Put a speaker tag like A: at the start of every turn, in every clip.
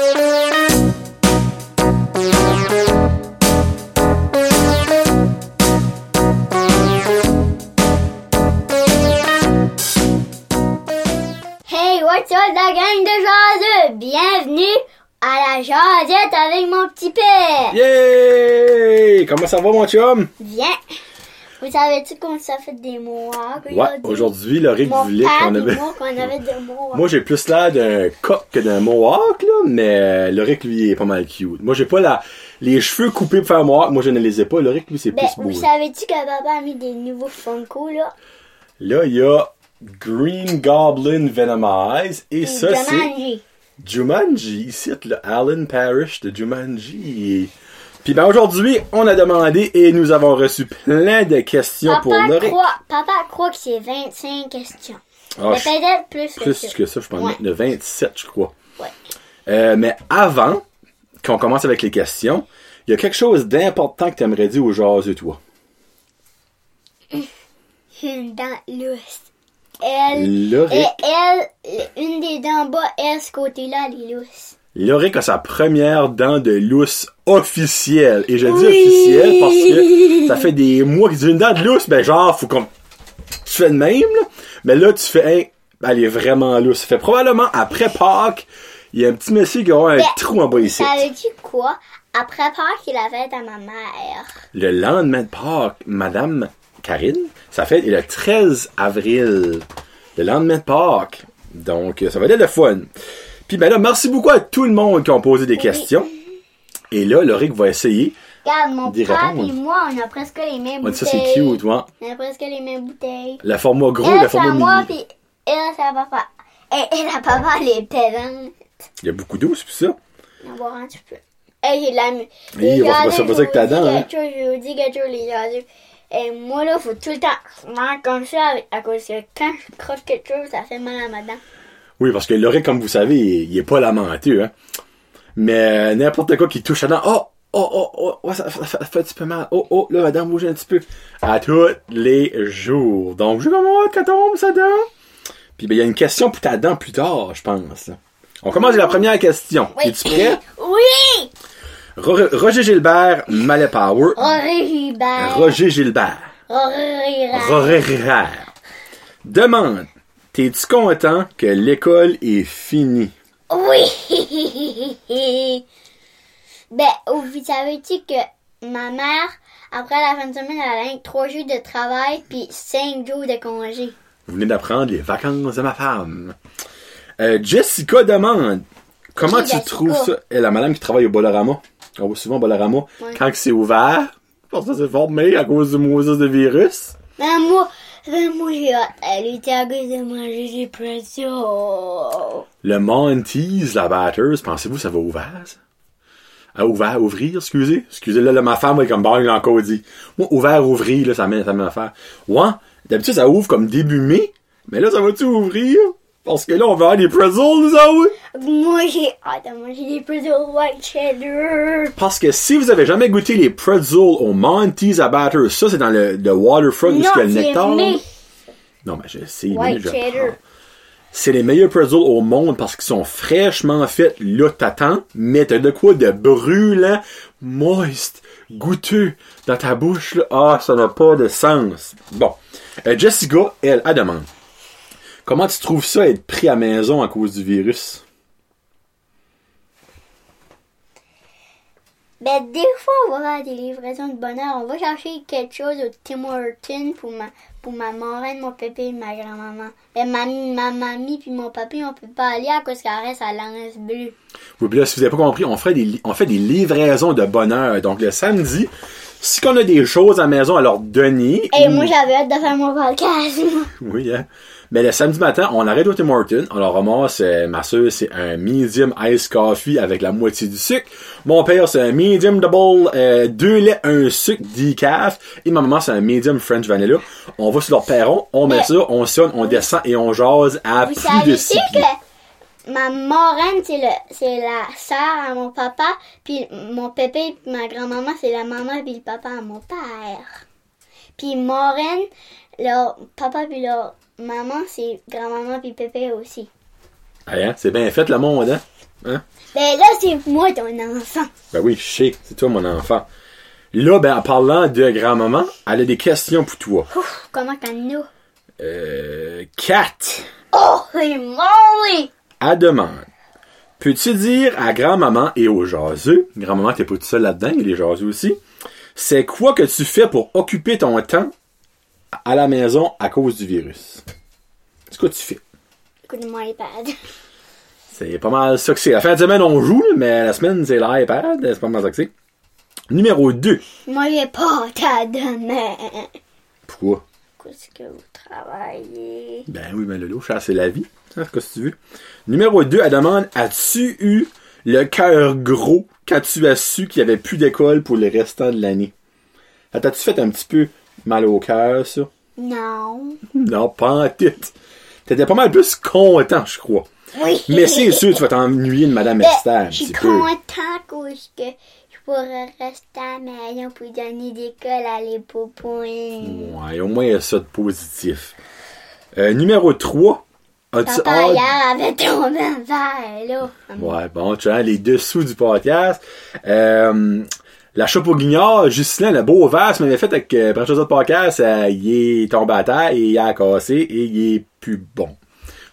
A: Hey, what's up la gang de jaseux? Bienvenue à la jasette avec mon petit père.
B: Yay! Comment ça va, mon chum?
A: Viens. Vous savez-tu qu'on s'est fait des mohawks
B: Ouais, aujourd'hui, Laurie qu'on
A: et
B: avait.
A: moi, qu'on avait des mohawks.
B: Moi, j'ai plus l'air d'un coq que d'un mohawk, là, mais Loric, lui, est pas mal cute. Moi, j'ai pas la... les cheveux coupés pour faire mohawk. Moi, je ne les ai pas. Loric, lui, c'est
A: Ben,
B: plus beau.
A: vous savez-tu que papa a mis des nouveaux Funko, là?
B: Là, il y a Green Goblin Venomize. Et ça, c'est
A: Jumanji.
B: Jumanji. Ici, le Alan Parrish de Jumanji. Puis ben aujourd'hui, on a demandé et nous avons reçu plein de questions pour
A: Papa
B: Loric.
A: croit, papa croit que c'est 25 questions.
B: Ah,
A: Mais peut-être plus que
B: plus
A: ça.
B: que ça, je pense
A: Ouais.
B: de 27, je crois.
A: Ouais.
B: Euh, mais avant qu'on commence avec les questions, il y a quelque chose d'important que tu aimerais dire aux jaseux, toi.
A: Une dent lousse. Elle, et elle, une des dents bas, elle, ce côté-là, elle est lousse.
B: Loric a sa première dent de lousse officielle. Et je dis
A: Oui.
B: officielle parce que ça fait des mois qu'il dit une dent de lousse, ben genre, faut qu'on... Tu fais de même, là. Mais là, tu fais, hein, ben, elle est vraiment lousse. Ça fait probablement, après Pâques, il y a un petit monsieur qui aura un trou en bas ici.
A: Savais-tu quoi? Après Pâques, il a fait à ma mère.
B: Le lendemain de Pâques, Madame Karine, fête est le 13 avril. Le lendemain de Pâques. Donc, ça va être le fun. Puis ben là, merci beaucoup à tout le monde qui ont posé des questions. Et là, Loric va essayer.
A: Regarde, mon frère
B: répondre.
A: et moi, on a presque les mêmes
B: Ouais, ça,
A: bouteilles.
B: c'est cute, ouais.
A: On a presque les mêmes bouteilles.
B: Le format gros,
A: elle,
B: le
A: c'est à
B: format
A: moi,
B: mini.
A: puis elle, c'est à papa. Et elle, à papa, elle est pédante.
B: Il y a beaucoup d'eau, c'est pour ça.
A: On va boire un petit peu. Hey, j'ai la... Les
B: on va se passer avec ta dent, hein.
A: Je vous dis quelque chose, les jaseux. Et moi, là, faut tout le temps faire comme ça, avec- à cause que quand je croque quelque chose, ça fait mal à ma dent.
B: Oui, parce que Loric, comme vous savez, il, il est pas lamenteux, hein. Mais euh, n'importe quoi qui touche à la dent, oh, oh, oh, oh, oh, ça, ça- ça fait un petit peu mal. Oh, oh, là, la dent bouge un petit peu. À tous les jours. Donc, je commence quand tombe sa dent. Puis, ben, il y a une question pour ta dent plus tard, je pense. On commence avec la première question. Es-tu prêt?
A: Oui!
B: Ro- Roger Gilbert, Mallet Power.
A: Roger Gilbert.
B: Roger Gilbert.
A: Roger
B: Gilbert. Demande, t'es-tu content que l'école est finie?
A: Oui! ben, vous savez-tu que ma mère, après la fin de semaine, elle a eu trois jours de travail puis cinq jours de congé.
B: Vous venez d'apprendre les vacances de ma femme. Euh, Jessica demande comment tu
A: Jessica?
B: trouves ça? Elle, la madame qui travaille au Bolorama. On voit souvent au. Quand c'est ouvert, parce que c'est formé à cause du Moses de virus.
A: Mais moi,
B: Le Monty's, la batteuse, pensez-vous ça va ouvert, ça? À ouvert, ouvrir, excusez? Excusez, là, là, ma femme, est comme bon, il a encore dit. Moi, ouvert, ouvrir, là, ça mène, ça mène à faire. Ouais, d'habitude, ça ouvre comme début mai. Mais là, ça va-tu ouvrir? Parce que là, on va avoir des pretzels, nous autres.
A: Moi j'ai hâte de manger des pretzels white cheddar.
B: Parce que si vous avez jamais goûté les pretzels au Monty's à Batter, ça c'est dans le, le waterfront où il y a le nectar. Non, mais je sais,
A: white cheddar.
B: C'est les meilleurs pretzels au monde parce qu'ils sont fraîchement faits. Là, t'attends, mais t'as de quoi de brûlant, moist, goûteux dans ta bouche. Là. Ah, ça n'a pas de sens. Bon. Euh, Jessica, elle, elle demande. Comment tu trouves ça être pris à maison à cause du virus?
A: Ben, des fois, on va faire des livraisons de bonheur. On va chercher quelque chose au Tim Hortons pour ma, pour ma marraine, mon pépé et ma grand-maman. Ben, ma, ma mamie puis mon papy, on peut pas aller à cause qu'elle reste à l'anse bleue.
B: Oui, puis là, si vous n'avez pas compris, on fait, des, on fait des livraisons de bonheur. Donc, le samedi, si on a des choses à la maison à leur donner...
A: Et
B: ou-
A: moi, j'avais hâte de faire mon podcast.
B: Oui, hein. Mais le samedi matin, on arrête au Tim Hortons. On leur ramasse, euh, ma soeur, c'est un medium ice coffee avec la moitié du sucre. Mon père, c'est un medium double, euh, deux laits, un sucre, decaf. Et ma maman, c'est un medium French vanilla. On va sur leur perron, on met ça, on sonne, on descend et on jase à
A: Vous
B: plus
A: savez
B: de six pieds.
A: que ma marraine, c'est le, c'est la sœur à mon papa, puis mon pépé puis ma grand-maman, c'est la maman puis le papa à mon père. Puis marraine, leur papa puis leur maman, c'est grand-maman puis pépé aussi.
B: Ah, hein, C'est bien fait, le monde, hein? Hein?
A: Ben là, c'est moi ton enfant.
B: Ben oui, je sais, c'est toi mon enfant. Là, ben, en parlant de grand-maman, elle a des questions pour toi.
A: Ouf, comment qu'on nous?
B: Euh, Kat,
A: Oh, c'est molly!
B: elle demande, peux-tu dire à grand-maman et aux jaseux, grand-maman t'es pas tout seul là-dedans, il les jaseux aussi, c'est quoi que tu fais pour occuper ton temps à la maison à cause du virus? C'est quoi tu fais?
A: Écoute mon iPad.
B: C'est pas mal ça que c'est. La fin de semaine, on joue, mais la semaine, c'est l'iPad. C'est pas mal ça que c'est. Numéro 2.
A: Moi, j'ai pas ta demain.
B: Pourquoi?
A: Qu'est-ce que vous travaillez?
B: Ben oui, ben Lolo, c'est la vie. Hein, Qu'est-ce que tu veux? Numéro 2, elle demande As-tu eu le cœur gros? Quand tu as su qu'il n'y avait plus d'école pour le restant de l'année? T'as-tu fait un petit peu mal au cœur, ça?
A: Non.
B: Non, pas en tête. T'étais pas mal plus content, je crois.
A: Oui.
B: Mais c'est sûr, tu vas t'ennuyer de Madame
A: Ben,
B: Esther
A: Je suis content que je pourrais rester à la maison pour donner des cols à les poupounes.
B: Ouais, au moins, il y a ça de positif. Euh, numéro 3. As-tu hâte-
A: hier, avait tombé verre, là.
B: Ouais, bon, tu vois, les dessous du podcast. Euh, la chope au guignard, Justin, le beau verre, m'avait fait avec euh, Prince de podcast, il est tombé à terre et il a cassé et il est plus bon.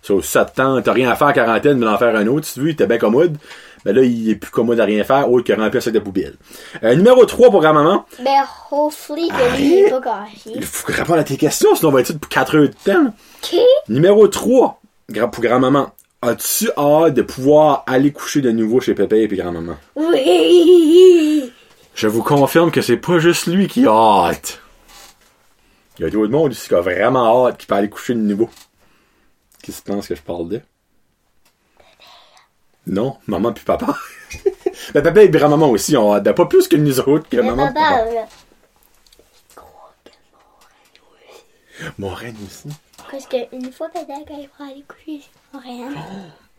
B: Sur 7 ans, t'as rien à faire en quarantaine, mais d'en faire un autre, si tu veux, il était bien commode. Ben là, il est plus commode à rien faire, autre que remplir un sac de poubelle. Euh, numéro 3 pour grand-maman.
A: Ben, hopefully que lui, il est pas caché.
B: Il faut répondre à tes questions, sinon on va être ici pour 4 heures de temps.
A: Qui?
B: Numéro 3, gra- pour grand-maman. As-tu hâte de pouvoir aller coucher de nouveau chez Pépé et puis grand-maman?
A: Oui!
B: Je vous confirme que c'est pas juste lui qui a hâte. Il y a d'autres monde ici qui a vraiment hâte, qui peut aller coucher de nouveau. Qui se pense que je parle de? Non, maman puis papa. ben papa et grand-maman aussi ont hâte. Ben, pas plus que nous autres, que
A: Mais
B: maman
A: papa,
B: papa.
A: là,
B: Maureen aussi.
A: parce qu'une fois, peut-être qu'elle pourra aller coucher sur rien.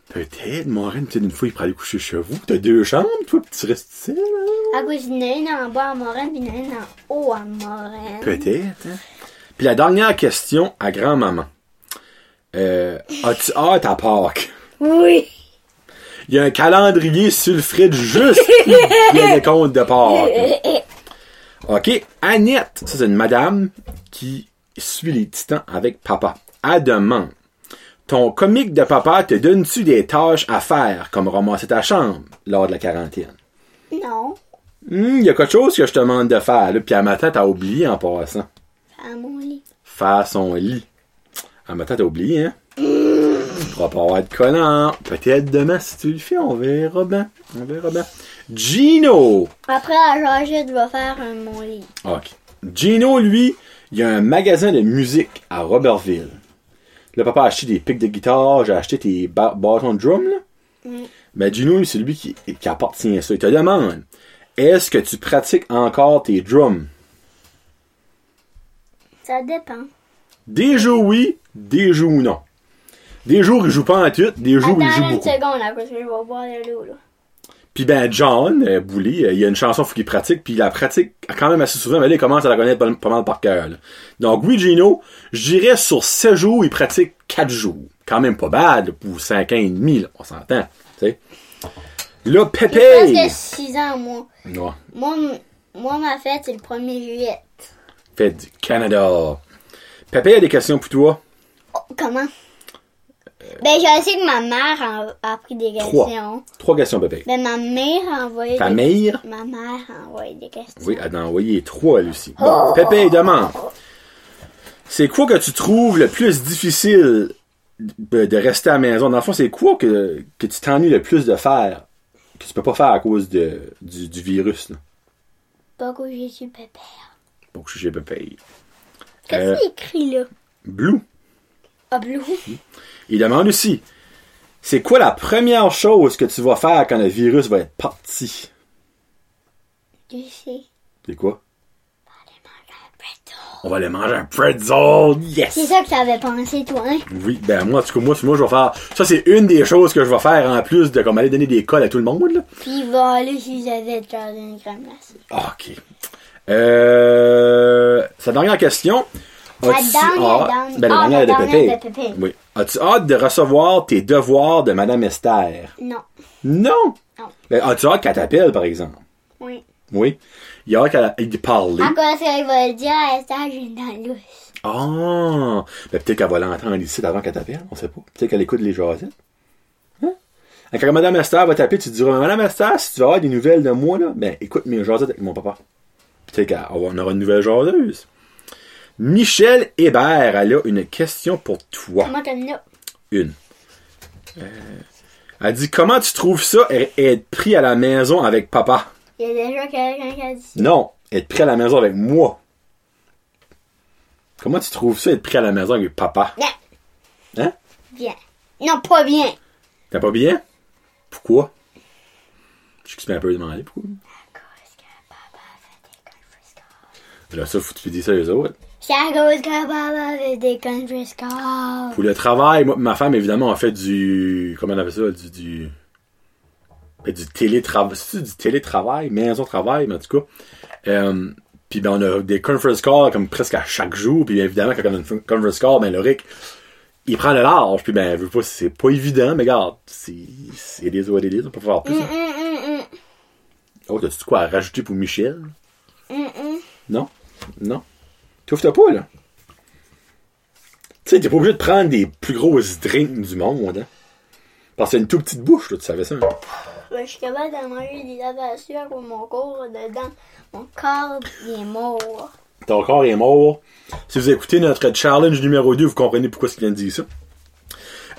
B: Peut-être, Maureen, peut-être une fois, il pourrait aller coucher chez vous. T'as deux chambres, toi, pis tu restes ici, là.
A: À cause d'une une en bas à Morin, puis une en haut à Morin.
B: Peut-être. Hein? Puis la dernière question à grand-maman. Euh, as-tu hâte à Pâques?
A: Oui!
B: Il y a un calendrier sur le fridge juste pour les comptes de Pâques. OK. Annette, ça c'est une madame qui suit les titans avec papa. Elle demande Ton comique de papa te donne-tu des tâches à faire, comme ramasser ta chambre lors de la quarantaine?
A: Non.
B: Il y a quelque chose que je te demande de faire, là, puis à matin, t'as oublié en passant.
A: À mon lit.
B: Faire son lit. À matin, t'as oublié, hein? Tu pourras pas avoir de collant. Peut-être demain, si tu le fais, on verra bien. On verra bien. Gino!
A: Après, la Georgette va faire un mon lit.
B: OK. Gino, lui, il y a un magasin de musique à Robertville. Le papa a acheté des pics de guitare, j'ai acheté tes bâtons de drum, là.
A: Mm.
B: Ben, Gino, c'est lui qui, qui appartient à ça. Il te demande, est-ce que tu pratiques encore tes drums?
A: Ça dépend.
B: Des jours oui, des jours non. Des jours, il joue pas en tout, des jours, il joue
A: Attends une
B: beaucoup.
A: seconde, là, parce que je vais boire de l'eau, là.
B: Puis ben, John, euh, Boulay, euh, il y a une chanson faut qu'il pratique, puis il la pratique quand même assez souvent, mais là, il commence à la connaître pas, pas mal par cœur. là. Donc, oui, Gino, je dirais sur 7 jours, il pratique 4 jours. Quand même pas bad, pour 5 ans et demi, là, on s'entend. Là,
A: J'ai
B: Pépé!
A: presque 6 ans, moi.
B: Ouais,
A: Moi, moi ma fête, c'est le 1er juillet.
B: fait du Canada. Pépé a des questions pour toi?
A: Oh, comment? Ben, je sais que ma mère a, a pris des
B: Trois.
A: questions.
B: Trois questions, Pépé.
A: Ben, ma mère a envoyé
B: Ta
A: des...
B: mère?
A: Ma mère a envoyé des questions.
B: Oui, elle en a envoyé trois, aussi. Bon, Pépé demande. C'est quoi que tu trouves le plus difficile de, rester à la maison? Dans le fond, c'est quoi que, que tu t'ennuies le plus de faire que tu peux pas faire à cause de, du, du virus? Là?
A: Pas que j'ai pépère.
B: Bon, je suis Pépé.
A: Qu'est-ce
B: Euh,
A: qu'il écrit, là?
B: Blue. Il demande aussi. C'est quoi la première chose que tu vas faire quand le virus va être parti?
A: Je sais.
B: C'est quoi? On va aller manger un pretzel! Yes!
A: C'est ça que t'avais pensé, toi, hein?
B: Oui, ben moi, en tout cas, moi, moi, je vais faire. Ça, c'est une des choses que je vais faire en plus de comme aller donner des cols à tout le monde. Là.
A: Puis il va aller si j'avais genre une crème glacée.
B: Ok. Euh, sa dernière question. As-tu hâte- ben, la dernière
A: la
B: de Pépé? Oui. As-tu hâte de recevoir tes devoirs de Madame Esther?
A: Non.
B: Non!
A: Non.
B: Ben, as-tu hâte qu'elle t'appelle, par exemple?
A: Oui.
B: Oui. Il y a hâte qu'elle.
A: À cause qu'elle va dire à Esther, j'ai une louche.
B: Ah! Ben, peut-être qu'elle va l'entendre ici avant qu'elle t'appelle, on sait pas. Peut-être qu'elle écoute les jasettes. Hein? Quand Madame Esther va t'appeler, tu te diras, Madame Esther, si tu veux avoir des nouvelles de moi, là, ben, écoute mes jasettes avec mon papa. Peut-être qu'on aura une nouvelle jaseuse. Michel Hébert, elle a une question pour toi.
A: Comment comme là?
B: Une. Euh, elle dit, comment tu trouves ça, être pris à la maison avec papa?
A: Il y a déjà quelqu'un qui a dit ça.
B: Non, être pris à la maison avec moi. Comment tu trouves ça, être pris à la maison avec papa?
A: Bien.
B: Hein?
A: Bien. Non, pas bien.
B: T'as pas bien? Pourquoi? Je suis un peu demandé pourquoi.
A: Que papa fait des.
B: Là, ça, faut que tu dises ça aux autres.
A: Des.
B: Pour le travail, moi, ma femme, évidemment, a fait du. Comment on appelle ça? Du. du ben, du télétravail. C'est du télétravail, maison-travail, mais en tout cas. Euh, puis ben, on a des conference calls comme presque à chaque jour. Puis évidemment, quand on a une conference call, ben, le Rick, il prend le large. Puis ben, je veux pas, c'est pas évident, mais regarde, c'est. C'est des it is, on peut faire plus. Hein.
A: hum, hum,
B: Oh, t'as-tu quoi à rajouter pour Michel? Non? Non? Ta pas, là? Tu sais, t'es pas obligé de prendre des plus grosses drinks du monde, hein? Parce que c'est une toute petite bouche, là, tu savais ça, hein?
A: Ben, je suis capable de manger des avatures pour mon corps dedans. Mon corps, est mort.
B: Ton corps est mort. Si vous écoutez notre challenge numéro 2, vous comprenez pourquoi il vient de dire ça.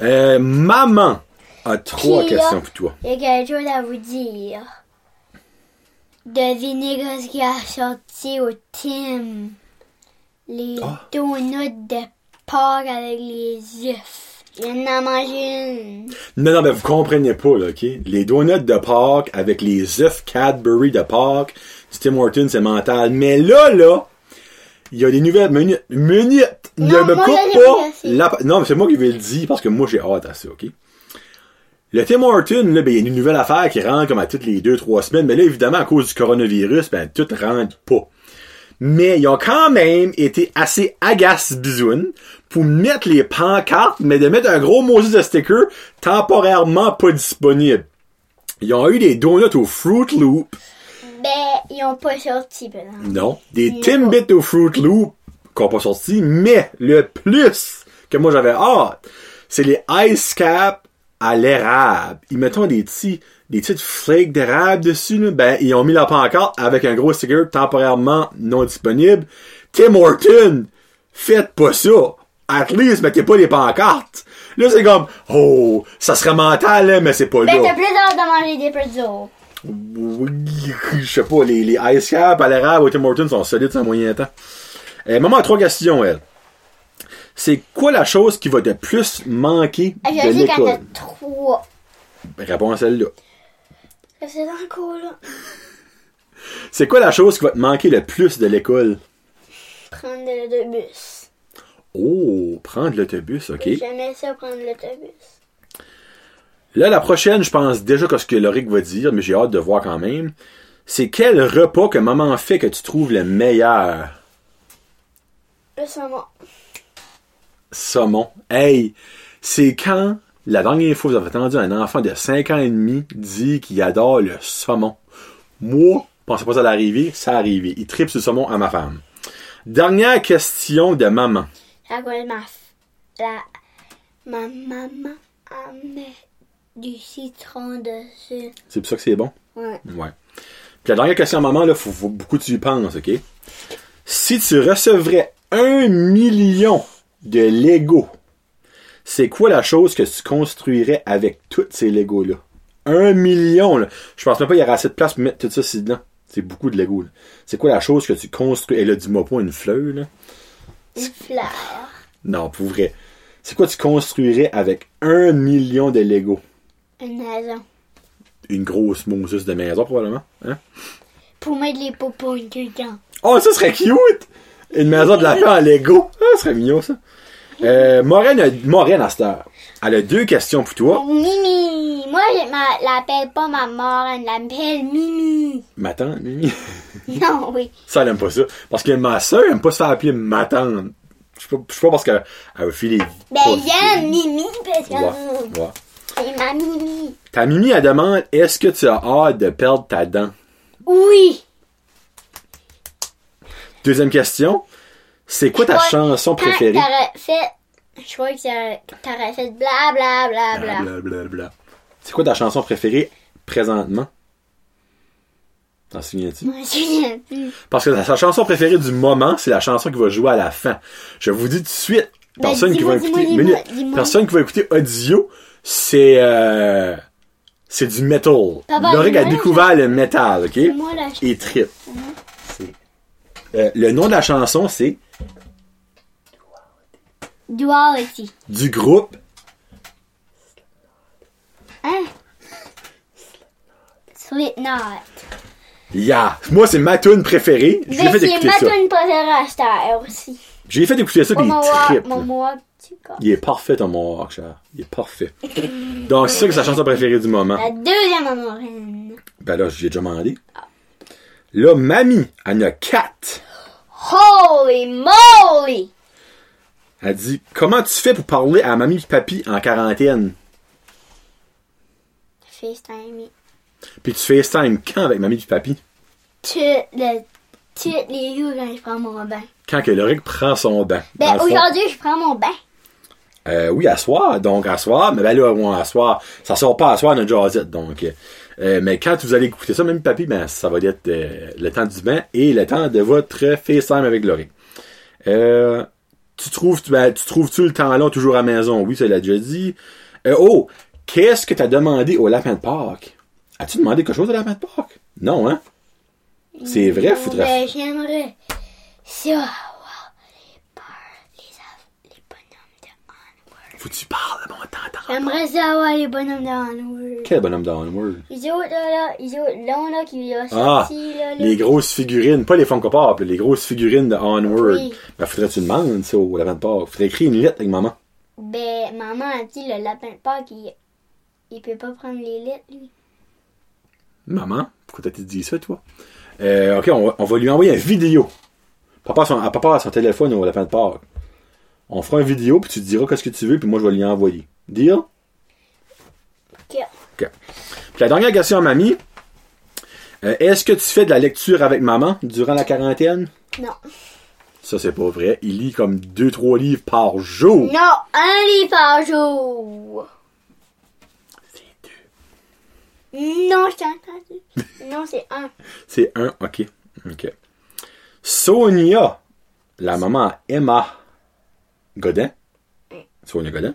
B: Euh, maman a trois
A: là?
B: questions pour toi.
A: Il y a quelque chose à vous dire? Devinez ce qui a sorti au Tim. Les
B: Ah.
A: donuts de porc avec les œufs. Je viens d'en manger une.
B: Non, non, mais vous comprenez pas, là, OK? Les donuts de Pâques avec les œufs Cadbury de Pâques, du Tim Hortons, c'est mental. Mais là, là, il y a des nouvelles minutes. Minutes! Ne me coupe pas! la- Non, mais c'est moi qui vais le dire parce que moi, j'ai hâte à ça, OK? Le Tim Hortons, là, ben, il y a une nouvelle affaire qui rentre comme à toutes les deux, trois semaines. Mais là, évidemment, à cause du coronavirus, ben, tout rentre pas. Mais ils ont quand même été assez agaces bisounes pour mettre les pancartes, mais de mettre un gros Moses de sticker temporairement pas disponible. Ils ont eu des donuts au Fruit Loop.
A: Ben, ils ont pas sorti, par exemple.
B: Non. Des Timbits au Fruit Loop qui ont pas sorti, mais le plus que moi j'avais hâte, c'est les Ice Cap à l'érable. Ils mettent des petits, des petites flakes d'érable dessus, là. Ben, ils ont mis la pancarte avec un gros sticker temporairement non disponible. Tim Horton, faites pas ça. At least, mettez pas les pancartes. Là, c'est comme, oh, ça serait mental, là, mais c'est pas
A: Ben,
B: là.
A: t'as plus hâte de manger des pretzels.
B: Oui, je sais pas, les, les Ice Cap à l'érable au Tim Hortons sont solides un moyen temps. Euh, maman a trois questions, elle. C'est quoi la chose qui va de plus manquer de
A: Je a
B: l'école?
A: trois.
B: Réponds à celle-là.
A: C'est encore là.
B: C'est quoi la chose qui va te manquer le plus de l'école?
A: Prendre l'autobus.
B: Oh, prendre l'autobus, ok.
A: J'aimais ça prendre l'autobus.
B: Là, la prochaine, je pense déjà que ce que Loric va dire, mais j'ai hâte de voir quand même. C'est quel repas que maman fait que tu trouves le meilleur?
A: Le saumon.
B: Saumon. Hey, c'est quand la dernière fois vous avez entendu un enfant de 5 ans et demi dire qu'il adore le saumon. Moi, je pensais pas ça allait arriver, ça arrivé. Il tripe sur le saumon à ma femme. Dernière question de maman.
A: F- la, ma maman a mis du citron dessus.
B: C'est pour ça que c'est bon?
A: Ouais.
B: Ouais. Puis la dernière question à maman, là, faut, faut beaucoup que tu y penses, ok? Si tu recevrais un million de Lego, c'est quoi la chose que tu construirais avec tous ces Legos-là? Un million, là. Je pense même pas qu'il y aurait assez de place pour mettre tout ça ici dedans. C'est beaucoup de Lego, là. C'est quoi la chose que tu construis? Et là, dis-moi pas une fleur, là.
A: Une fleur.
B: Non, pour vrai. C'est quoi tu construirais avec un million de Lego?
A: Une maison.
B: Une grosse Moses de maison, probablement. Hein?
A: Pour mettre les popons dedans.
B: Oh, ça serait cute! Une maison de la paix en Lego. Ah, ça serait mignon, ça. Euh, Maureen, a, Maureen, à cette heure, elle a deux questions pour toi.
A: Mimi. Moi, je ma- l'appelle pas ma mort, elle l'appelle Mimi.
B: Ma tante, Mimi.
A: Non, oui.
B: Ça, elle aime pas ça. Parce que ma soeur aime pas se faire appeler ma tante. Je sais pas, je sais pas parce qu'elle veut filer.
A: Ben, j'aime Mimi parce que
B: Ouais, ouais.
A: c'est ma Mimi.
B: Ta Mimi, elle demande, est-ce que tu as hâte de perdre ta dent?
A: Oui.
B: Deuxième question. C'est quoi ta chanson préférée?
A: t'aurais fait, je crois que t'aurais- fait bla bla bla bla.
B: Blablabla. C'est quoi ta chanson préférée présentement? T'en souviens-tu? Parce que sa chanson préférée du moment, c'est la chanson qui va jouer à la fin. Je vous dis tout de suite,
A: Ben,
B: personne qui va écouter, minute, personne qui va écouter audio, c'est euh, c'est du metal. A découvert le metal, ok?
A: Moi.
B: Et trip. C'est- Euh, le nom de la chanson, c'est
A: Duality.
B: du groupe
A: Hein? Slipknot.
B: Yeah. Moi, c'est ma tune préférée. Je lui ai
A: Ben,
B: fait
A: c'est
B: écouter
A: ma
B: ça.
A: tune préférée à heure aussi.
B: J'ai fait écouter ça, puis il
A: mon mohawk, tu.
B: Il est parfait, ton Mohawk, cher. Il est parfait. Donc, c'est ça que c'est sa chanson préférée du moment.
A: La deuxième amourine.
B: Ben là, j'ai déjà demandé. Là, mamie, elle en a quatre.
A: Holy moly!
B: Elle dit, comment tu fais pour parler à mamie et papy en quarantaine?
A: FaceTime.
B: Puis tu FaceTime quand avec mamie et papy?
A: Toutes le, toutes les jours quand je prends mon bain.
B: Quand que Loric prend son bain.
A: Ben, aujourd'hui, je prends mon bain.
B: Euh, oui, à soir. Donc, à soir. Mais ben là, à soir. Ça sort pas à soir, notre jazzette. Donc, euh, mais quand vous allez écouter ça, même papy, ben, ça va être euh, le temps du bain et le temps de votre FaceTime avec Loric. Euh, tu trouves, ben, tu trouves-tu le temps long toujours à la maison? Oui, ça l'a déjà dit. Euh, oh! Qu'est-ce que t'as demandé au lapin de Pâques? As-tu demandé quelque chose au lapin de Pâques? Non, hein? C'est vrai, faudrait...
A: J'aimerais ça avoir les peurs, les, av- les bonhommes de Onward.
B: Faut que tu parles de mon temps
A: J'aimerais ça avoir les bonhommes de Onward.
B: Quel bonhomme d'Onward?
A: Les autres, là, là, les autres, là, là, qui ont
B: Ah,
A: sorti, là, là.
B: les grosses figurines, pas les Funko Pop, les grosses figurines de Onward.
A: Oui.
B: Ben, faudrait que tu demandes ça au lapin de Pâques. Faudrait écrire une lettre avec maman.
A: Ben, maman a dit, le lapin de Pâques, il, il peut pas prendre les lettres, lui.
B: Maman, pourquoi t'as dit ça, toi? Euh, ok, on va, on va lui envoyer une vidéo. Papa a son, à papa a son téléphone au lapin de Pâques. On fera une vidéo, puis tu te diras qu'est-ce que tu veux, puis moi, je vais lui envoyer. Deal?
A: Ok.
B: Ok. Puis la dernière question à mamie. Euh, Est-ce que tu fais de la lecture avec maman durant la quarantaine?
A: Non.
B: Ça, c'est pas vrai. Il lit comme deux, trois livres par jour.
A: Non, un livre par jour.
B: C'est deux.
A: Non, je t'ai entendu. non, c'est un.
B: C'est un, ok. Ok. Sonia, la maman Emma Godin? Sonia Godin?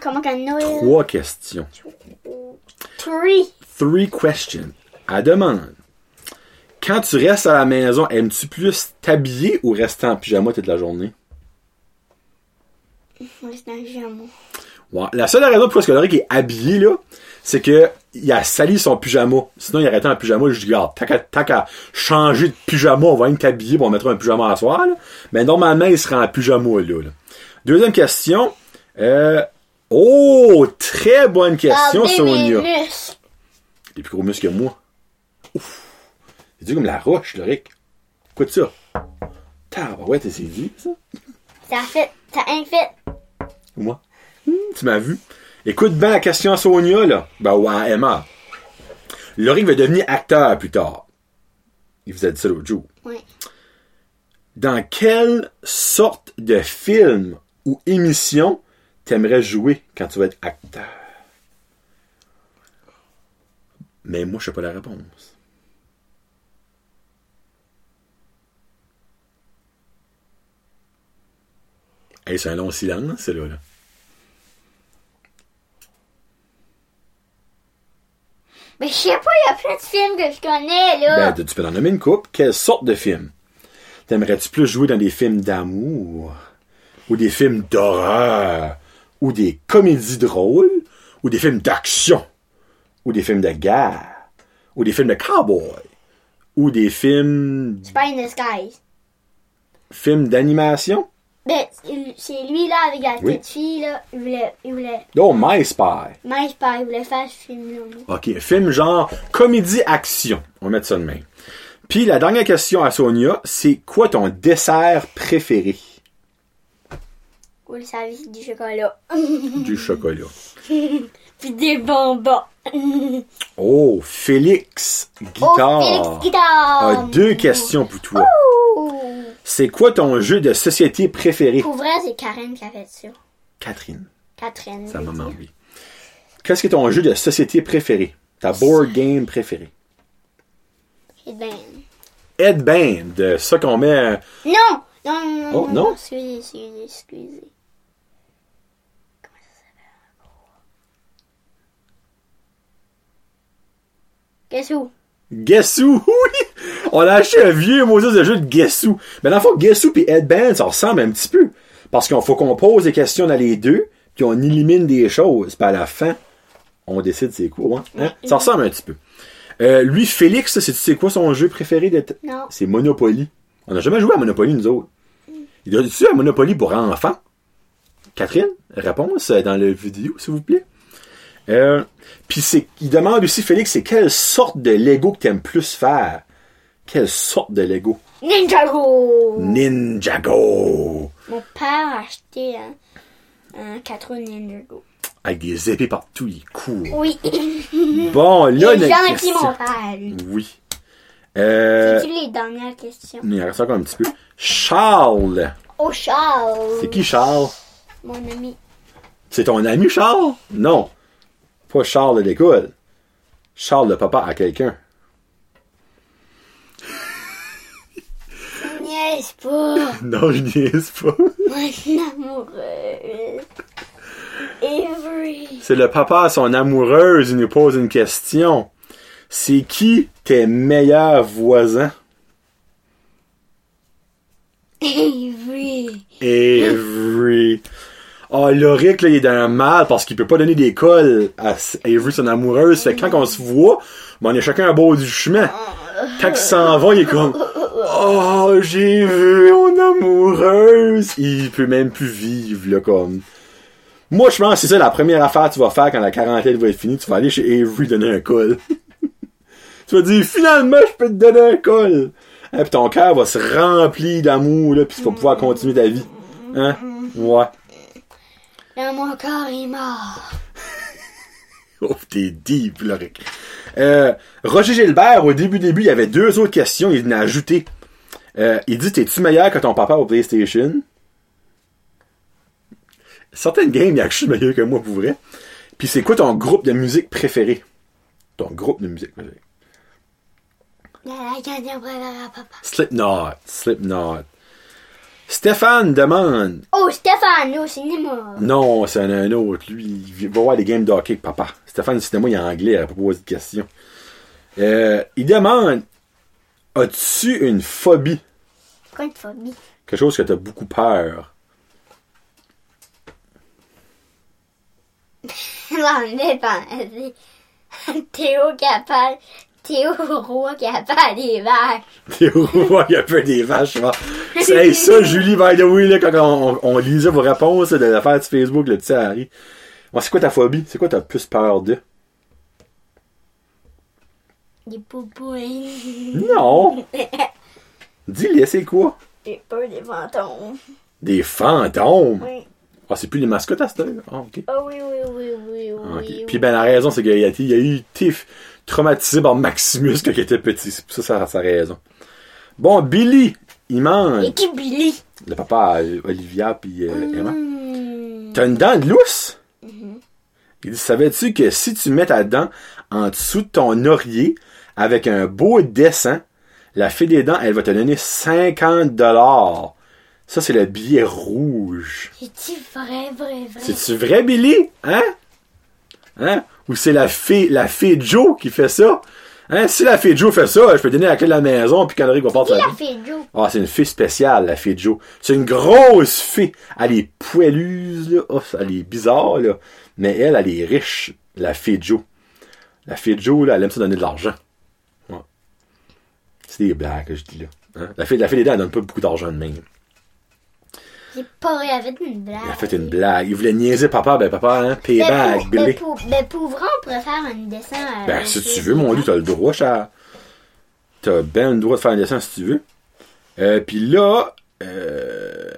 A: Comment Noël?
B: Trois questions.
A: Three.
B: Three questions. Elle demande. Quand tu restes à la maison, aimes-tu plus t'habiller ou rester en pyjama toute la journée?
A: C'est un pyjama.
B: Ouais. La seule raison pourquoi est-ce que Laurie est habillé, là, c'est que il a sali son pyjama. Sinon, il aurait été en pyjama, je dis, regarde, t'as qu'à, t'as qu'à changer de pyjama, on va même t'habiller, puis on mettra un pyjama à soir, là. Mais normalement, il sera en pyjama, là. là. Deuxième question. Euh, oh, très bonne question,
A: mes
B: Sonia. Des plus gros muscles que moi. Ouf. C'est du comme la roche, Loric. Écoute ça? ouais, t'es saisi, ça?
A: Ça fait, ça a un fait.
B: Moi. Hmm, tu m'as vu. Écoute bien la question à Sonia, là. Ben, ouais, à Emma. Loric va devenir acteur plus tard. Il vous a dit ça l'autre jour.
A: Oui.
B: Dans quelle sorte de film ou émission t'aimerais jouer quand tu vas être acteur? Mais moi, je sais pas la réponse. Hey, c'est un long silence, c'est là, là.
A: Mais je sais pas, il y a plein de films que je connais, là.
B: Ben, tu peux en nommer une coupe. Quelle sorte de film? T'aimerais-tu plus jouer dans des films d'amour? Ou des films d'horreur? Ou des comédies drôles? Ou des films d'action? Ou des films de guerre? Ou des films de cowboy? Ou des films...
A: Spy in Disguise.
B: films d'animation?
A: Ben, c'est- lui, là, avec la
B: Oui.
A: petite fille, là. Il voulait, il voulait,
B: Oh, My Spy.
A: je pas, il voulait faire ce film-là. moi.
B: OK, film genre comédie-action. On va mettre ça de même. Puis la dernière question à Sonia, c'est quoi ton dessert préféré?
A: Vous le c'est du chocolat.
B: Du chocolat.
A: Puis des bonbons.
B: Oh, Félix
A: Oh,
B: Guitare
A: Félix Guitare.
B: a deux questions pour toi. C'est quoi ton jeu de société préféré?
A: Pour vrai, c'est Karen qui a fait ça.
B: Catherine,
A: Catherine.
B: sa maman, oui. Qu'est-ce que ton jeu de société préféré? Ta board game préférée? Headband, de ça qu'on met...
A: Non! Non, non,
B: Oh,
A: non,
B: non?
A: Excusez, excusez, excusez. Qu'est-ce que
B: Guess Who, oui! On a acheté un vieux Moses de jeu de Guess Who. Mais dans le fond, Guess Who pis Headband, ça ressemble un petit peu. Parce qu'il faut qu'on pose des questions dans les deux, puis on élimine des choses, puis à la fin, on décide c'est quoi, hein? Hein? Ça ressemble un petit peu. Euh, lui, Félix, c'est tu sais quoi son jeu préféré
A: Non.
B: C'est Monopoly. On n'a jamais joué à Monopoly, nous autres. Il doit tu à Monopoly pour enfants? Catherine, réponse euh, dans la vidéo, s'il vous plaît. Euh, Puis c'est, il demande aussi, Félix, c'est quelle sorte de Lego que t'aimes plus faire? Quelle sorte de Lego?
A: Ninjago!
B: Ninjago!
A: Mon père a acheté un, un 4 roues Ninjago.
B: Avec des épées partout, il court.
A: Oui.
B: Bon,
A: Il
B: là,
A: gentil,
B: question.
A: mon père, lui.
B: Oui. Euh,
A: C'est-tu les dernières questions?
B: il reste encore un petit peu. Charles.
A: Oh, Charles!
B: C'est qui Charles?
A: Mon ami.
B: C'est ton ami Charles? Non. Pas Charles de l'école. Charles le papa à quelqu'un.
A: Niaise pas!
B: Non, je niaise pas.
A: Mon amoureux. Avery.
B: C'est le papa à son amoureuse, il nous pose une question. C'est qui tes meilleurs voisins?
A: Avery.
B: Avery. Oh, Loric, là, il est dans un mal parce qu'il peut pas donner des cols à Avery, son amoureuse. Fait que quand on se voit, ben, on est chacun à bord du chemin. Quand il s'en va, il est comme, oh, j'ai vu mon amoureuse. Il peut même plus vivre, là, comme. Moi, je pense que c'est ça la première affaire que tu vas faire quand la quarantaine va être finie. Tu vas aller chez Avery donner un col. tu vas dire, finalement, je peux te donner un col. Hein, puis ton cœur va se remplir d'amour, là, puis tu vas pouvoir continuer ta vie. Hein? Ouais.
A: Là, mon corps est mort.
B: Oh, t'es deep, Loric. Euh, Roger Gilbert, au début, début, il y avait deux autres questions, il en a ajouté. Euh, il dit, t'es-tu meilleur que ton papa au PlayStation? Certaines games, il y a que je suis meilleur que moi, pour vrai. Puis c'est quoi ton groupe de musique préféré? Ton groupe de musique préféré? Slipknot. Slipknot. Stéphane demande.
A: Oh, Stéphane, au cinéma.
B: Non, c'est un, un autre. Lui, il va voir les games d'hockey papa. Stéphane, c'était moi, il est anglais, il pas posé de question. Euh, il demande As-tu une phobie?
A: Quoi une phobie?
B: Quelque chose que t'as beaucoup peur
A: Non, mais pas. Théo capable. Théo Roy capable des vaches.
B: T'es au roi, il y a peu des vaches. va. C'est hey, ça, Julie, by the way, là, quand on, on lisait vos réponses de l'affaire de Facebook, le petit Harry. Bon, c'est quoi ta phobie? C'est quoi t'as plus peur de?
A: Des poupouilles.
B: Non Dis-le, c'est quoi?
A: J'ai peur des fantômes.
B: Des fantômes?
A: Oui.
B: Ah, c'est plus les mascottes à cette heure? Ah, ok.
A: Oh oui, oui, oui, oui,
B: Ah,
A: oui.
B: ok.
A: oui.
B: Puis ben la raison, c'est qu'il été- il a eu été traumatisé par Maximus quand il était petit. C'est pour ça sa, sa raison. Bon, Billy, il mange.
A: Et qui Billy?
B: Le papa euh, Olivia puis euh, Emma.
A: Hmm.
B: T'as une dent de lousse? Il dit, savais-tu que si tu mets ta dent en dessous de ton oreiller avec un beau dessin, la fée des dents, elle va te donner 50 dollars. Ça, c'est le billet rouge.
A: C'est-tu vrai, vrai, vrai?
B: C'est-tu vrai, Billy? Hein? Hein? Ou c'est la fée, la fée Joe qui fait ça? Hein? Si la fée Joe fait ça, je peux donner la clé de la maison puis Canary va partir
A: l'a fait, Joe?
B: Ah, c'est une fée spéciale, la fée Joe. C'est une grosse fée. Elle est poiluuse, là. Oh, elle est bizarre, là. Mais elle, elle est riche, la fée Joe. La fée Joe, là, elle aime ça donner de l'argent. Ouais. C'est des blagues que je dis là. Hein? La fée, la fée des dents, elle donne pas beaucoup d'argent de même.
A: C'est pas elle a fait une blague.
B: Elle a fait une blague. Il voulait niaiser papa, ben papa, hein, payback,
A: pour, mais,
B: Billy.
A: pour, mais pour vrai, on pourrait faire un dessin. à-
B: Ben, si tu veux, mon dieu, t'as le droit, cher. T'as ben le droit de faire un dessin si tu veux. Euh, puis là, euh,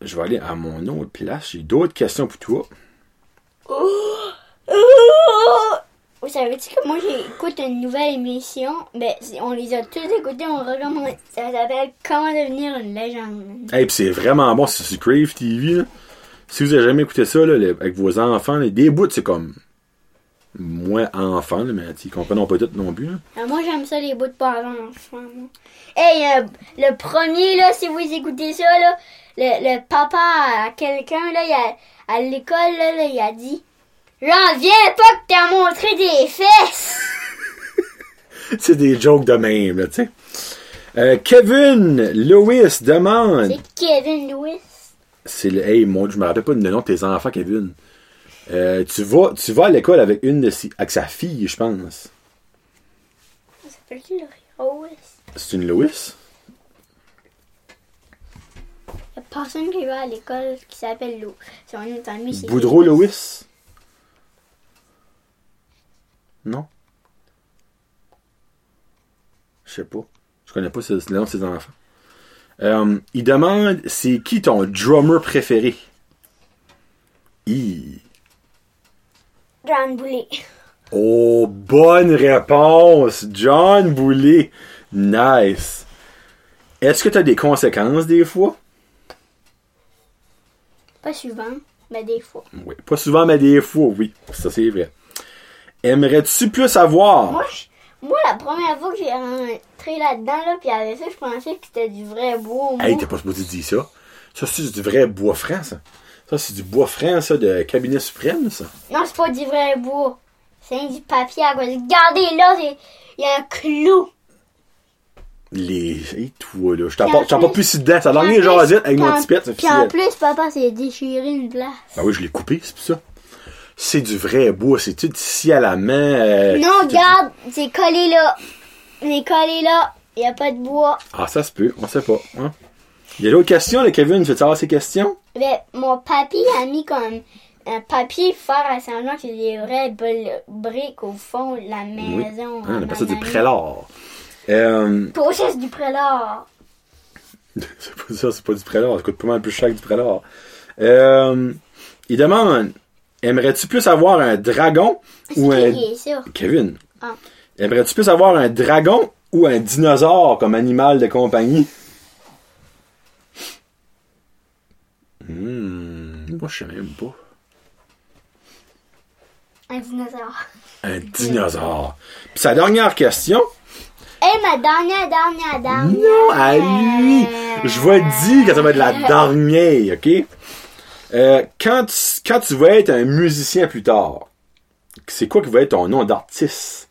B: je vais aller à mon autre place. J'ai d'autres questions pour toi.
A: Vous savez-tu que moi j'écoute une nouvelle émission? Ben, c'est- on les a tous écoutés, on recommande. Ça s'appelle Comment devenir une légende.
B: Hey, pis c'est vraiment bon, c'est sur Crave TV, là. Si vous avez jamais écouté ça, là, les- avec vos enfants, là, des bouts, c'est comme, moins enfant, là, mais ils comprennent pas tout non plus, là.
A: Ah, moi j'aime ça les bouts de parents enfants. moi. Hey, euh, le premier là, si vous écoutez ça là, le, le papa à quelqu'un là, il a- à l'école là, là, il a dit J'en viens pas que t'as montré des fesses!
B: c'est des jokes de même, là, tu sais. Euh, Kevin Lewis demande.
A: C'est Kevin Lewis.
B: C'est le. Hey, mon Dieu, je me rappelle pas le nom de tes enfants, Kevin. Euh, tu vas, tu vas à l'école avec une de ses, avec sa fille, je pense.
A: Ça s'appelle-tu Lewis?
B: C'est une Lewis?
A: Il y a personne qui va à l'école qui s'appelle Lou. Son nom de famille c'est.
B: Boudreau Lewis? Non? Je sais pas. Je connais pas le nom de ses enfants. Euh, il demande c'est qui ton drummer préféré? Hi.
A: John Boulet.
B: Oh, bonne réponse! John Boulet. Nice. Est-ce que tu as des conséquences des fois?
A: Pas souvent, mais des fois.
B: Oui. Pas souvent, mais des fois, oui. Ça, c'est vrai. Aimerais-tu plus savoir?
A: Moi, je- moi, la première fois que j'ai rentré là-dedans, là, puis avec ça, je pensais que c'était du vrai bois.
B: Hey, t'es pas supposé dire ça. Ça, c'est du vrai bois franc, ça. Ça, c'est du bois franc, ça, de cabinet suprême, ça.
A: Non, c'est pas du vrai bois. C'est du papier à. Regardez là, il y a un clou.
B: Les. Hey, toi, là. Je t'en pas,
A: plus-
B: si dedans. Ça a l'air jasette avec mon petit pet,
A: Puis en plus, papa s'est déchiré une place.
B: Ben oui, je l'ai coupé, c'est pour ça. C'est du vrai bois. C'est tout ici à la main. euh,
A: non, regarde, c'est collé là. C'est collé là. Il n'y a pas de bois.
B: Ah, ça se peut. On sait pas. Hein? Il y a d'autres questions, là, Kevin. Tu veux savoir ces questions?
A: Mais mon papy a mis comme un papier fer à semblant que c'est des vraies briques au fond de la
B: Oui.
A: maison.
B: Hein, on appelle ça du prélat. Euh,
A: Pour c'est du prélat.
B: c'est pas ça, c'est pas du prélat. Ça coûte pas mal plus cher que du prélat. Euh, il demande Aimerais-tu plus avoir un dragon ou un. Kevin?
A: Ah.
B: Aimerais-tu plus avoir un dragon ou un dinosaure comme animal de compagnie? Hmm, moi, je sais même pas.
A: Un dinosaure.
B: Un dinosaure. Puis sa dernière question.
A: Et ma dernière, dernière, dernière.
B: Non, à lui. Je vais te dire que ça va être la dernière, ok? Euh, quand, tu, quand tu vas être un musicien plus tard, c'est quoi qui va être ton nom d'artiste?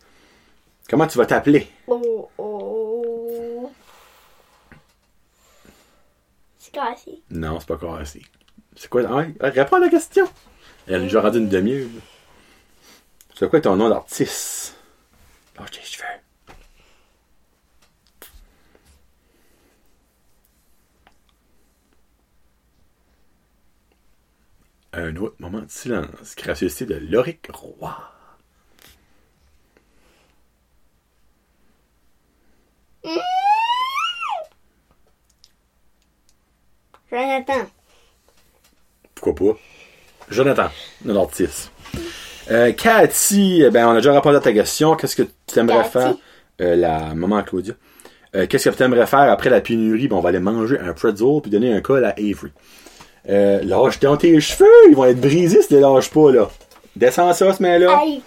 B: Comment tu vas t'appeler?
A: Oh, oh. C'est cassé.
B: Non, c'est pas assez. C'est quoi? Ouais, réponds à la question. Elle a déjà rendu une demi-heure. C'est quoi ton nom d'artiste? Lâche tes cheveux. Un autre moment de silence. Gracieuseté de Loric Roy.
A: Jonathan.
B: Pourquoi pas? Jonathan, notre artiste. Euh, Cathy, eh ben, on a déjà répondu à ta question. Qu'est-ce que tu aimerais
A: Cathy.
B: faire? Euh, la maman Claudia. Euh, Qu'est-ce que tu aimerais faire après la pénurie? Ben, on va aller manger un pretzel puis donner un col à Avery. Euh, lâche dans tes cheveux, ils vont être brisés si tu les lâches pas, là. Descends ça, ce main-là.
A: Aïe.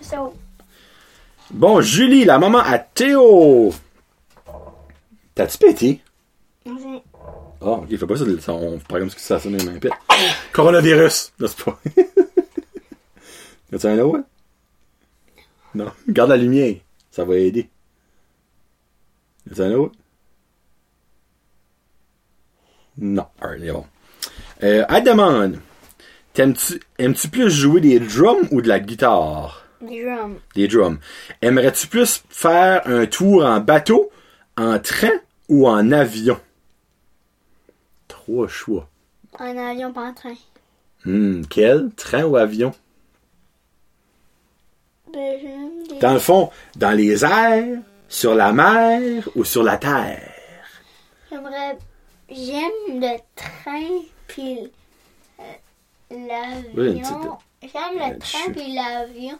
A: So,
B: Bon, Julie, la maman à Théo. T'as-tu pété?
A: on
B: Ah, ok, fais pas ça, ça, on parle comme si ça sonnait les mains pète. Coronavirus! Non, c'est pas. Y'a-tu un autre? Non. Garde la lumière. Ça va aider. Y'a-tu un autre? Non. Alright, c'est bon. Euh, elle demande. T'aimes-tu, aimes-tu plus jouer des drums ou de la guitare?
A: des drums.
B: Des drums. Aimerais-tu plus faire un tour en bateau, en train ou en avion? Trois choix.
A: En avion, pas en train.
B: Hmm, quel? Train ou avion?
A: Ben,
B: Dans le fond, dans les airs, sur la mer ou sur la terre?
A: J'aimerais j'aime le train puis euh,
B: Oui,
A: l'avion. J'aime
B: Euh,
A: le train puis l'avion.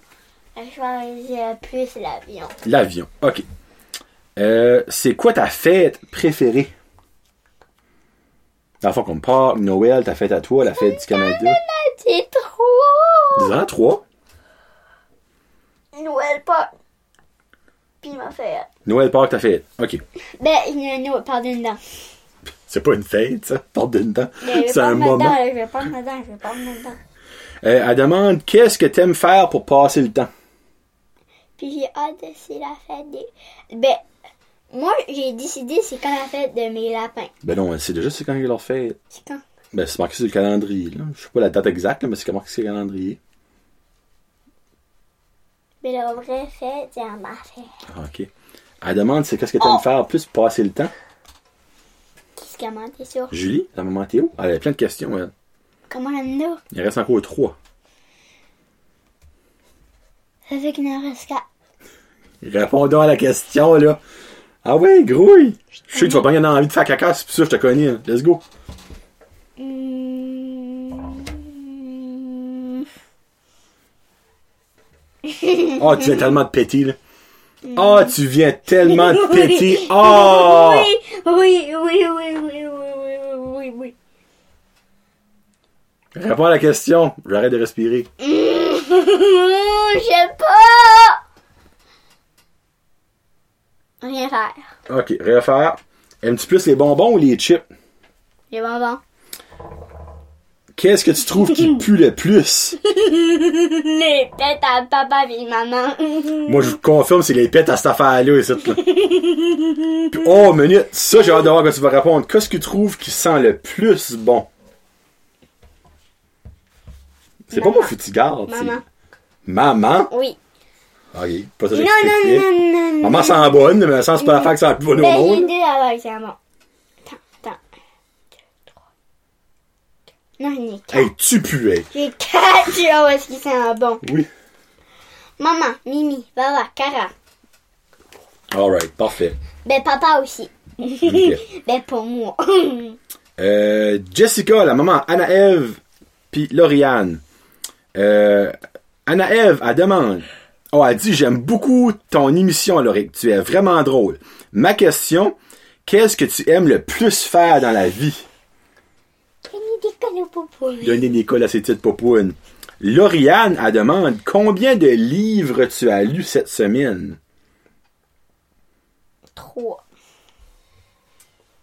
A: Je choisirais plus l'avion.
B: L'avion. OK. Euh, c'est quoi ta fête préférée? Dans le fond, comme Pâques, Noël, ta fête à toi, la fête du Canada?
A: C'est trop!
B: Dis-en trois?
A: Noël pas. Puis ma fête.
B: Noël, Pâques, ta fête. OK.
A: Ben, il y a Noël, pardon dedans.
B: C'est pas une fête, ça. Porte d'une dent.
A: Je vais
B: C'est un
A: dedans,
B: moment.
A: je vais prendre dedans, je vais prendre dedans.
B: Euh, elle demande qu'est-ce que t'aimes faire pour passer le temps?
A: Puis j'ai hâte de c'est la fête des. Ben, moi, j'ai décidé c'est quand la fête de mes lapins.
B: Ben non, c'est déjà c'est quand ils leur fête.
A: C'est quand?
B: Ben c'est marqué sur le calendrier. Là. Je sais pas la date exacte, là, mais c'est marqué sur le calendrier.
A: Mais la vraie fête, c'est à ma fête.
B: Ah, OK. Elle demande c'est qu'est-ce que t'aimes
A: Oh.
B: faire plus pour passer le temps?
A: T'es sûr?
B: Julie, la maman Théo, elle avait plein de questions, elle.
A: Comment elle en a?
B: Il reste encore trois.
A: Ça fait qu'il en reste quatre.
B: Répondons à la question, là. Ah ouais, grouille! Je sais que tu vas pas avoir envie de faire caca, c'est pour ça que je te connais. hein. Let's go.
A: Mmh.
B: Ah, tu viens tellement de péter, là. Ah, tu viens tellement de péter. Ah!
A: Oui, oui, oui, oui, oui, oui, oui, oui, oui.
B: Réponds à la question. J'arrête de respirer.
A: Je sais pas. Rien faire.
B: Ok, refaire. Aimes-tu plus les bonbons ou les chips?
A: Les bonbons.
B: Qu'est-ce que tu trouves qui pue le plus?
A: Les têtes à papa et maman.
B: Moi, je vous confirme, c'est les pets à cette affaire-là, ici, là. Puis, oh, minute, ça, j'ai hâte de voir quand tu vas répondre. Qu'est-ce que tu trouves qui sent le plus bon? C'est pas
A: Maman.
B: mon futigarde.
A: Maman.
B: Maman?
A: Oui.
B: Ok, pas ça
A: Non, non, non, non, non.
B: Maman sent bonne, mais ça, c'est pas la fac que ça sent le plus bonne au
A: Ben, j'ai
B: monde.
A: deux avec c'est bon. Attends, attends. Un, deux, trois. quatre. Non, ai quatre.
B: Hey, tu pues, hey.
A: J'ai quatre choses est-ce qui sont bon.
B: Oui.
A: Maman, Mimi, Baba, Cara.
B: Alright, parfait.
A: Ben, papa aussi. Ben, pour moi.
B: Euh, Jessica, la maman, Anna-Ève, puis Lauriane. Euh, Anna-Ève, elle demande. Oh, elle dit, j'aime beaucoup ton émission, Laurie. Tu es vraiment drôle. Ma question, qu'est-ce que tu aimes le plus faire dans la vie?
A: Donner des colles au popo.
B: Donner des cols à ces petites popounes. Lauriane, elle demande, combien de livres tu as lu cette semaine?
A: Trois.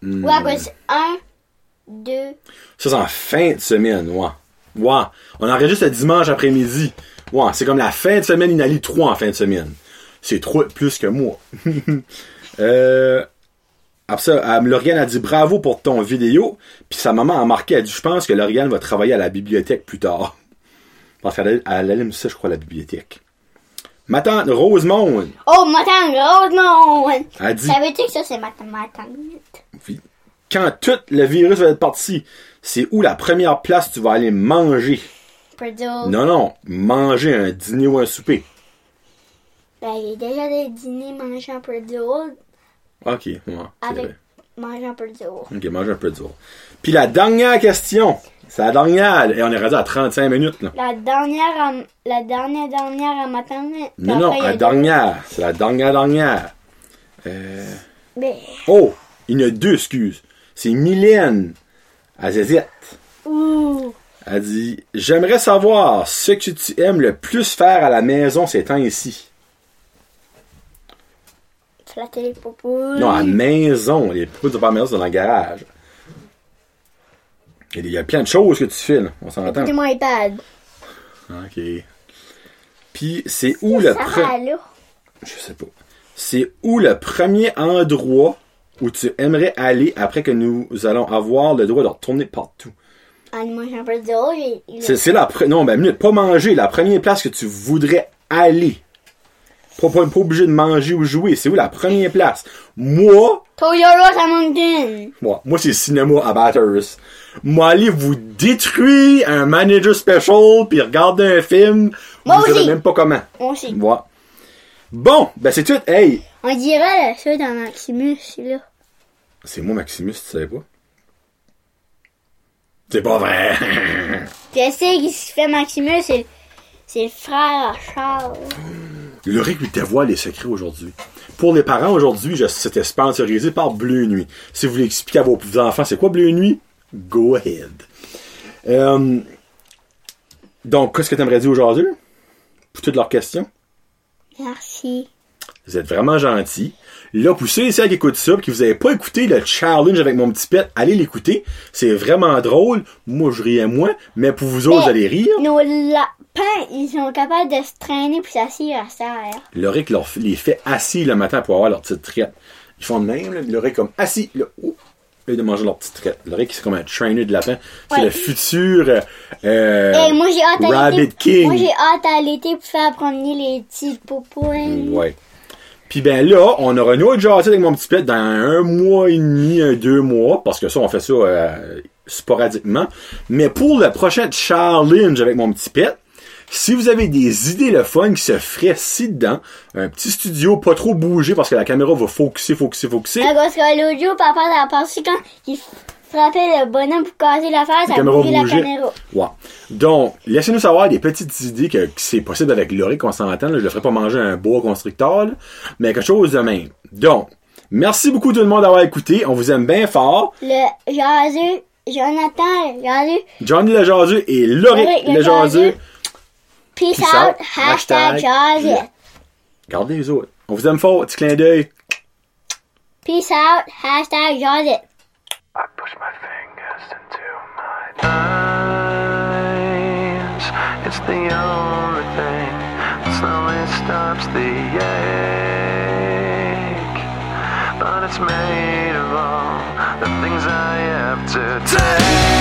B: Hmm.
A: Ouais, c'est un, deux.
B: Ça, c'est en fin de semaine, ouais. Ouais. On enregistre le dimanche après-midi. Ouais, c'est comme la fin de semaine, il en a lu trois en fin de semaine. C'est trois de plus que moi. euh, après ça, euh, Lauriane a dit bravo pour ton vidéo. Puis sa maman a marqué, elle a dit, je pense que Lauriane va travailler à la bibliothèque plus tard. Parce qu'elle elle aime ça, je crois, la bibliothèque. Ma tante Rosemonde
A: Oh, ma tante, Rosemont.
B: a dit,
A: Savais-tu que ça, c'est ma, ma tante?
B: Oui. Quand tout le virus va être parti, c'est où la première place tu vas aller manger?
A: Purdue.
B: Non, non, manger un dîner ou un souper.
A: Ben, j'ai déjà des dîners mangés en Purdue.
B: Ok, ouais,
A: Avec
B: vrai.
A: manger en Purdue.
B: Ok, manger un peu dur. Puis la dernière question, c'est la dernière, et on est rendu à 35 minutes, là.
A: La dernière, à, la dernière, dernière à ma tante.
B: Non, non, la dernière, c'est la dernière, dernière. Euh...
A: Ben,
B: Oh, il y en a deux excuses. C'est Mylène, à Zézette.
A: ouh.
B: Elle dit J'aimerais savoir ce que tu aimes le plus faire à la maison ces temps-ci.
A: Flatter les.
B: Non, à la maison. Les poules de pas à la maison, c'est dans le garage. Il y a- plein de choses que tu là. On s'entend.
A: Écoutez mon iPad.
B: Ok. Puis, c'est où le
A: Ça
B: pre-
A: va, là.
B: Je sais pas. C'est où le premier endroit où tu aimerais aller après que nous allons avoir le droit de retourner partout? C'est, c'est la pre- non, ben, minute, pas manger, la première place que tu voudrais aller. Pas, pas, pas obligé de manger ou jouer. C'est où la première place? Moi,
A: Toyota à Mountain.
B: moi, moi, c'est cinéma à Batters. Moi, aller vous détruire un manager special puis regarder un film.
A: Moi
B: vous
A: aussi.
B: même pas comment.
A: Moi aussi.
B: Moi. Bon, ben, c'est tout. Hey!
A: On dirait ça dans Maximus, là.
B: C'est moi, Maximus, tu savais pas? C'est pas vrai.
A: Je sais qui se fait Maximus, c'est c'est le frère à Charles.
B: Le lui dévoile les secrets aujourd'hui. Pour les parents aujourd'hui, c'était sponsorisé par Bleu Nuit. Si vous voulez expliquer à vos enfants c'est quoi Bleu Nuit, go ahead. Euh, donc, qu'est-ce que tu aimerais dire aujourd'hui? Pour toutes leurs questions?
A: Merci.
B: Vous êtes vraiment gentils. Là, pour ceux et celles qui écoutent ça, pis qui vous avez pas écouté le challenge avec mon petit pet, allez l'écouter. C'est vraiment drôle. Moi, je riais moins, mais pour vous autres, vous allez rire.
A: Nos lapins, ils sont capables de se traîner pour s'asseoir à terre.
B: Loric leur, les fait assis le matin pour avoir leur petite traite. Ils font de même, là. Loric comme assis, là. Oh, là, de manger leur petite traite. Loric, c'est comme un trainer de lapin. C'est
A: Ouais.
B: le futur, euh, euh,
A: Et moi j'ai hâte à
B: Rabbit. King.
A: Moi j'ai hâte à l'été pour faire promener les petits popouins.
B: Ouais. Puis ben là, on aura une autre jasette avec mon petit pet dans un mois et demi, un deux mois, parce que ça, on fait ça euh, sporadiquement. Mais pour le prochain challenge avec mon petit pet, si vous avez des idées le fun qui se feraient ci-dedans, un petit studio pas trop bougé parce que la caméra va focuser, focuser, focuser.
A: Ah, Parce que l'autre jour, papa a pensé quand il frappait le bonhomme pour casser l'affaire, ça a la caméra.
B: Ouais. Donc, laissez-nous savoir des petites idées que, que c'est possible avec Laurie qu'on s'entend. Je le ferai pas manger un bois constructeur, là, mais quelque chose de même. Donc, merci beaucoup tout le monde d'avoir écouté. On vous aime bien fort.
A: Le jaseux, Jonathan, le jaseux,
B: Johnny le jaseux et Laurie
A: le
B: le jaseux.
A: peace,
B: Peace
A: out,
B: out,
A: hashtag
B: hashtag-
A: jaseux.
B: Regardez les autres. On vous aime fort. Petit clin d'œil.
A: Peace out, hashtag jaseux.
C: I push my fingers into my eyes. It's the only thing that slowly stops the ache. But it's made of all the things I have to take.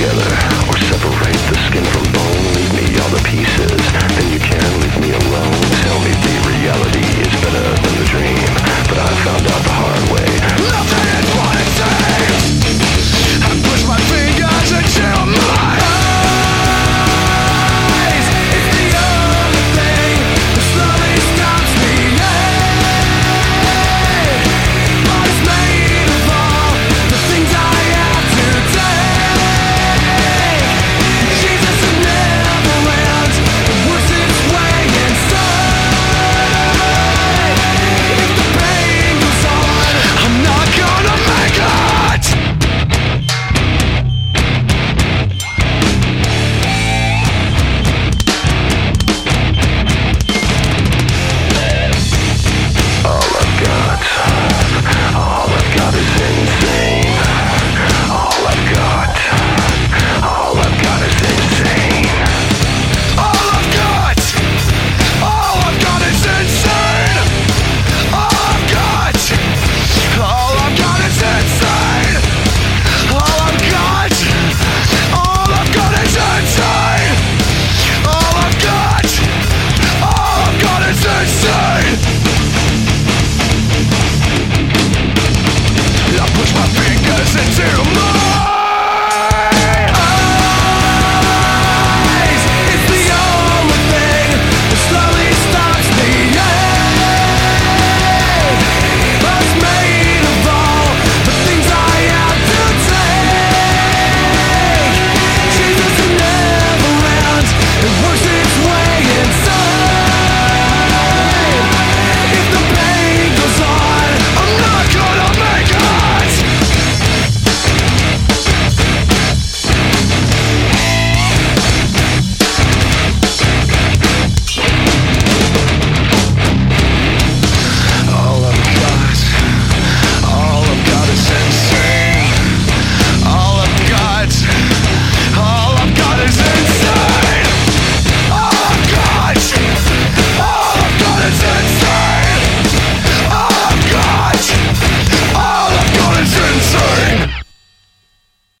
C: Together, or separate the skin from bone. Leave me all the pieces, then you can leave me alone. Tell me the reality is better than the dream, but I found out the hard way.